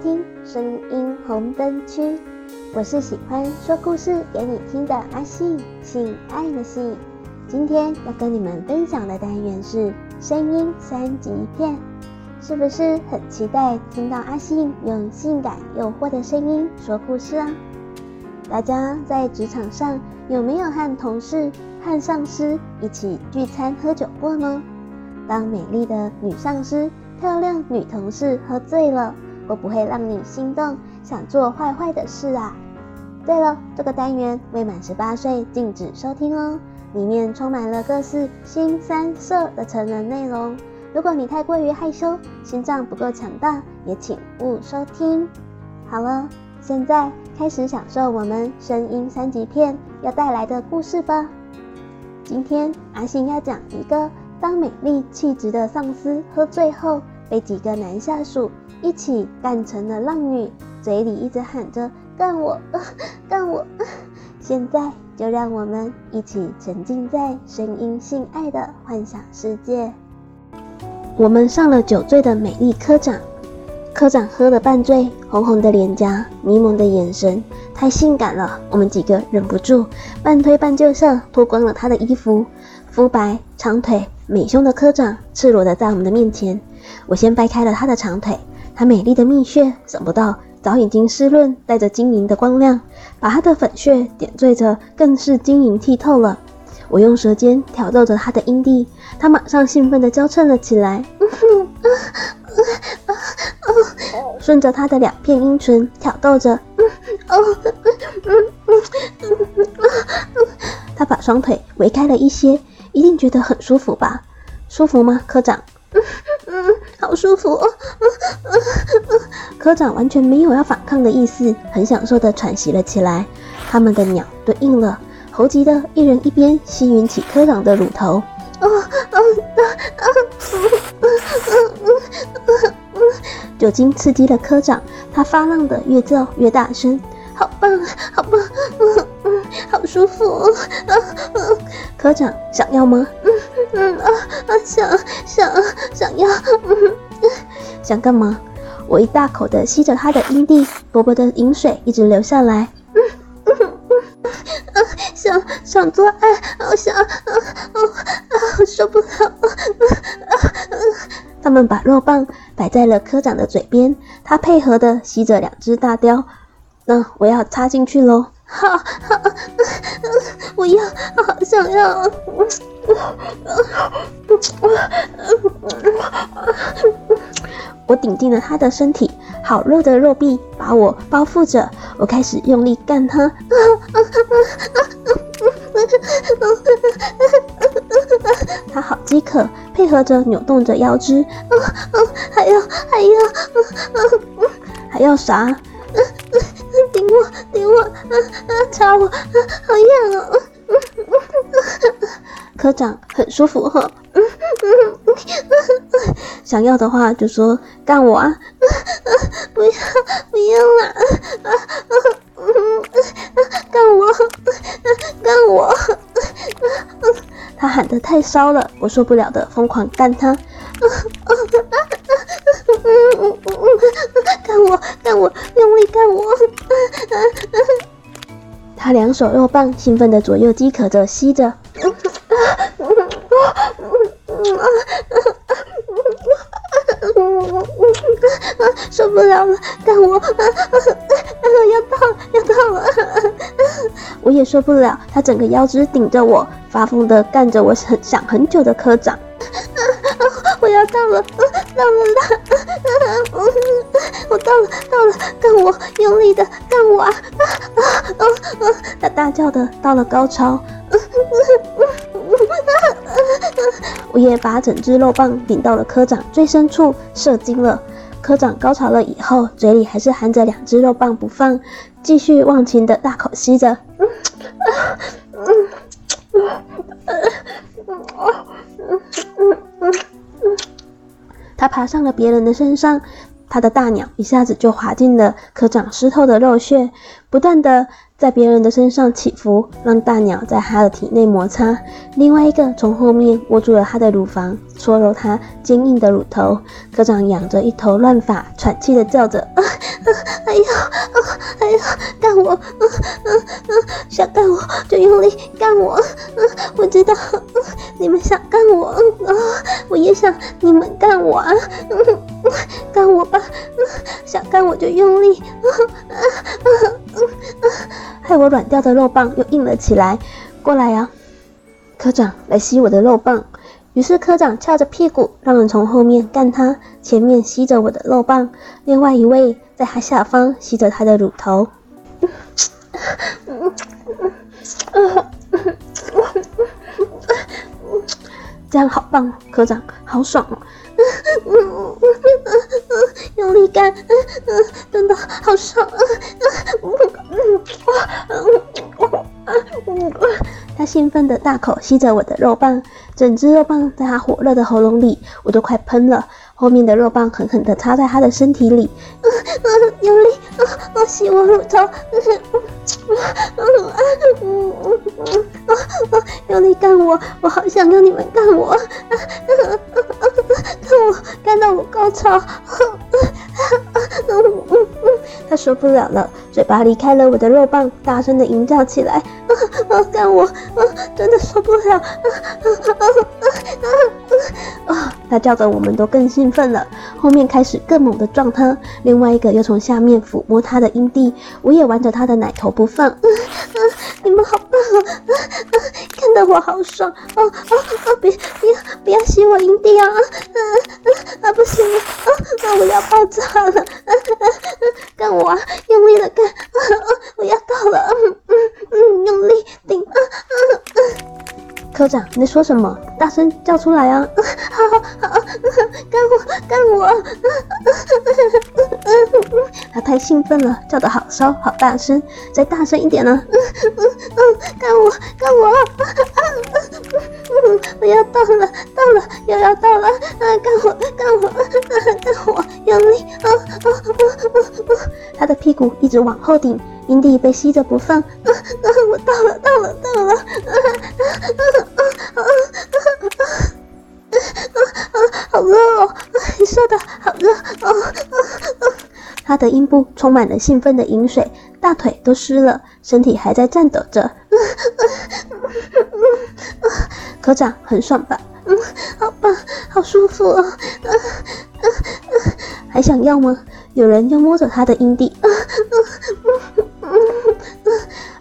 听声音红灯区。我是喜欢说故事给你听的阿信，性爱的信。今天要跟你们分享的单元是声音三级片，是不是很期待听到阿信用性感诱惑的声音说故事啊？大家在职场上有没有和同事、和上司一起聚餐喝酒过呢？当美丽的女上司、漂亮女同事喝醉了，会不会让你心动，想做坏坏的事啊？对了，这个单元未满十八岁禁止收听哦，里面充满了各式新三色的成人内容。如果你太过于害羞，心脏不够强大，也请勿收听。好了，现在开始享受我们声音三级片要带来的故事吧。今天阿信要讲一个。当美丽气质的上司喝醉后，被几个男下属一起干成了浪女，嘴里一直喊着“干我，干我”。现在就让我们一起沉浸在声音性爱的幻想世界。我们上了酒醉的美丽科长，科长喝了半醉，红红的脸颊，迷蒙的眼神，太性感了。我们几个忍不住半推半就色，脱光了他的衣服，肤白长腿。美胸的科长赤裸的在我们的面前，我先掰开了他的长腿，她美丽的蜜穴，想不到早已经湿润，带着晶莹的光亮，把她的粉穴点缀着，更是晶莹剔透了。我用舌尖挑逗着她的阴蒂，她马上兴奋的娇嗔了起来，顺着她的两片阴唇挑逗着，她把双腿围开了一些。一定觉得很舒服吧？舒服吗，科长？嗯嗯，好舒服。科长完全没有要反抗的意思，很享受的喘息了起来。他们的鸟对应了，猴急的一人一边吸吮起科长的乳头。啊啊啊啊！酒精刺激了科长，他发浪的越叫越大声，好棒，好棒，嗯嗯，好舒服，啊、嗯、科长想要吗？嗯嗯啊啊，想想想要，嗯，想干嘛？我一大口的吸着他的阴蒂，薄薄的饮水一直流下来。嗯嗯嗯啊想想做爱，好想啊啊啊受不了！啊啊啊！他们把肉棒摆在了科长的嘴边，他配合的吸着两只大雕。那我要插进去喽。好好，我要，好想要。我顶进了他的身体，好热的肉壁把我包覆着。我开始用力干他。他好饥渴，配合着扭动着腰肢。还要，还要，还要啥？顶我，顶我，啊啊！插我，好痒哦！科长很舒服哈，想要的话就说干我啊！不要不要啦！啊啊嗯干我，干我！他喊得太骚了，我受不了的疯狂干他。干我，干我，用力干我！他两手肉棒兴奋的左右饥渴着吸着，受不了了，干我！啊啊啊要到了，要到了！我也受不了，他整个腰肢顶着我，发疯的干着我很想很久的科长。我要到了，到了啦！我到了，到了，干我，用力的干我啊！他大叫的到了高潮，我也把整只肉棒顶到了科长最深处，射精了。科长高潮了以后，嘴里还是含着两只肉棒不放，继续忘情的大口吸着。他爬上了别人的身上。他的大鸟一下子就滑进了科长湿透的肉穴，不断的在别人的身上起伏，让大鸟在他的体内摩擦；另外一个从后面握住了他的乳房，搓揉他坚硬的乳头。科长仰着一头乱发，喘气的叫着：“啊啊，哎呀，啊，哎呀，干我！嗯嗯嗯，想干我就用力干我！嗯，我知道，嗯，你们想干我，啊，我也想你们干我啊！嗯，干我吧！嗯，想干我就用力！嗯嗯嗯嗯嗯，害我软掉的肉棒又硬了起来。过来呀，科长，来吸我的肉棒。”于是科长翘着屁股，让人从后面干他，前面吸着我的肉棒，另外一位在他下方吸着他的乳头。这样好棒，科长，好爽哦！嗯用力干，嗯嗯真的好爽！他兴奋的大口吸着我的肉棒，整只肉棒在他火热的喉咙里，我都快喷了。后面的肉棒狠狠地插在他的身体里，嗯嗯，用力，啊啊，吸我乳头，嗯嗯嗯啊嗯嗯啊啊，用力干我，我好想要你们干我，啊啊啊啊，干我，干到我高潮，他受不了了，嘴巴离开了我的肉棒，大声的吟叫起来，啊啊，干我，啊，真的受不了，啊啊啊啊啊啊，他叫的我们都更兴奋了，后面开始更猛的撞他，另外一个又从下面抚摸他的阴蒂，我也玩着他的奶头不放。嗯嗯，你们好棒啊！啊啊，看得我好爽！哦哦哦，别不要不要吸我阴蒂啊！啊 啊啊，不行了！啊啊，我要爆炸了！啊啊啊，干我啊！用力的干！啊啊，我要到了！嗯嗯嗯，用力顶！啊啊啊！科长，你在说什么？大声叫出来啊！好好，干我！他太兴奋了，叫得好骚，好大声，再大声一点呢！干我，干我！我要到了，到了，又要到了！啊，干我，干我，干我，用力！啊啊啊啊啊！他的屁股一直往后顶，阴蒂被吸着不放。啊啊！我到了，到了，到了！啊啊啊啊啊！好热哦，你说的好热哦！啊啊！他的阴部充满了兴奋的淫水，大腿都湿了，身体还在颤抖着。啊啊啊！科长很爽吧？嗯，好棒，好舒服哦！啊啊啊！还想要吗？有人又摸着他的阴蒂。嗯嗯嗯嗯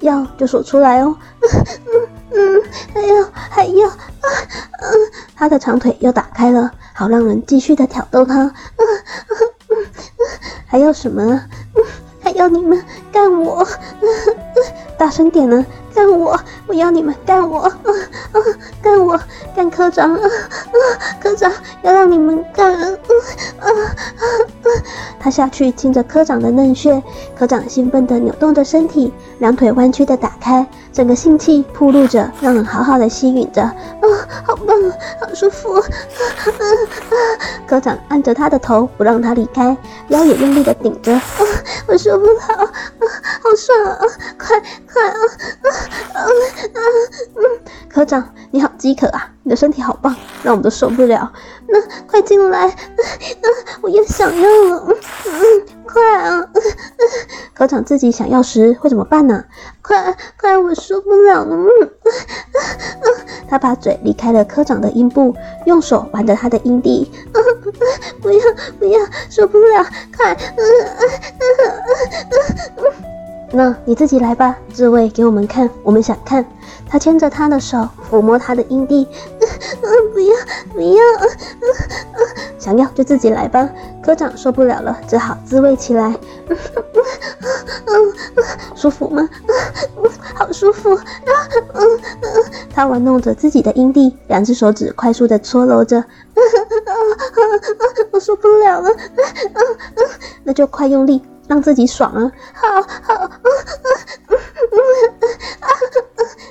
要就说出来哦，嗯嗯，还有还有，啊嗯，他的长腿又打开了，好让人继续的挑逗他，嗯嗯嗯，还要什么啊？嗯，还要你们干我，嗯 嗯，大声点呢，干我，我要你们干我，啊啊，干我，干科长，啊啊，科长要让你们干，啊啊啊，他下去亲着科长的嫩穴，科长兴奋的扭动着身体。两腿弯曲的打开，整个性器铺露着，让人好好的吸吮着。啊、好棒，好舒服！啊啊啊！科长按着他的头，不让他离开，腰也用力的顶着。啊，我受不了！啊，好爽啊！快快啊！啊！科长你好饥渴啊！你的身体好棒，让我们都受不了。那快进来！啊啊！我也想要了。嗯嗯，快啊！科长自己想要时会怎么办呢？快快，我受不了了！嗯嗯，他把嘴离开了科长的阴部，用手玩着他的阴蒂。不要不要，受不了！快！嗯嗯嗯嗯那你自己来吧，自慰给我们看，我们想看。他牵着她的手，抚摸她的阴蒂。不要不要，想要就自己来吧。科长受不了了，只好自慰起来。舒服吗？好舒服啊嗯嗯。他玩弄着自己的阴蒂，两只手指快速的搓揉着。我受不了了，那就快用力。让自己爽啊！好好，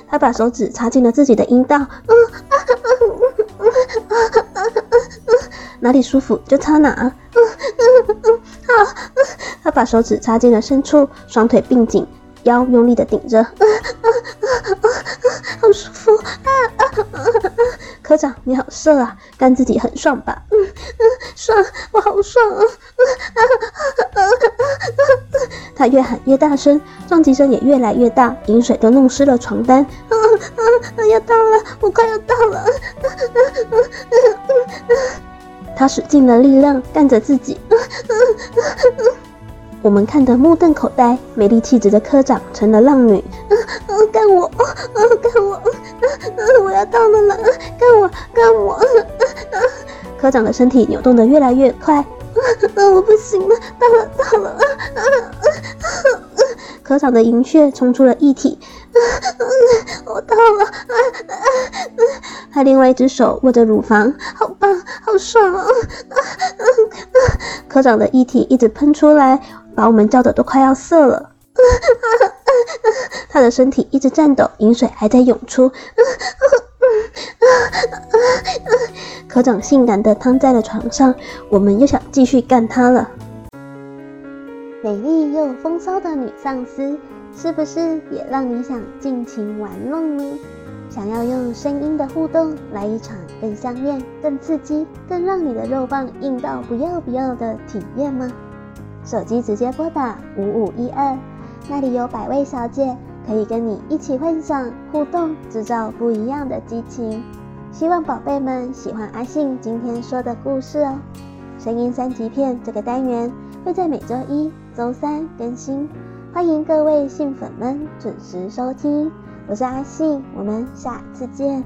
他把手指插进了自己的阴道，哪里舒服就插哪。好，他把手指插进了深处，双腿并紧，腰用力的顶着，啊啊啊啊，好舒服啊啊啊啊！科长你好色啊，干自己很爽吧？嗯嗯，爽，我好爽啊！啊啊啊啊啊！他越喊越大声，撞击声也越来越大，饮水都弄湿了床单。啊啊啊！要到了，我快要到了！啊啊啊啊！他使尽了力量干着自己。啊啊啊我们看得目瞪口呆，美丽气质的科长成了浪女。啊、啊、干我，嗯、啊，干我，啊、啊、我要到了了，干我，干我，啊啊。科长的身体扭动得越来越快。啊啊，我不行了，到了，到了，啊啊啊。科长的银穴冲出了液体。啊啊，我到了。啊啊啊。他另外一只手握着乳房，好棒，好爽啊！啊啊。科长的液体一直喷出来。把我们叫的都快要色了，他的身体一直颤抖，淫水还在涌出。科长性感的躺在了床上，我们又想继续干他了。美丽又风骚的女上司，是不是也让你想尽情玩弄呢？想要用声音的互动来一场更香艳、更刺激、更让你的肉棒硬到不要不要的体验吗？手机直接拨打五五一二，那里有百位小姐可以跟你一起幻想互动，制造不一样的激情。希望宝贝们喜欢阿信今天说的故事哦。声音三级片这个单元会在每周一、周三更新，欢迎各位信粉们准时收听。我是阿信，我们下次见。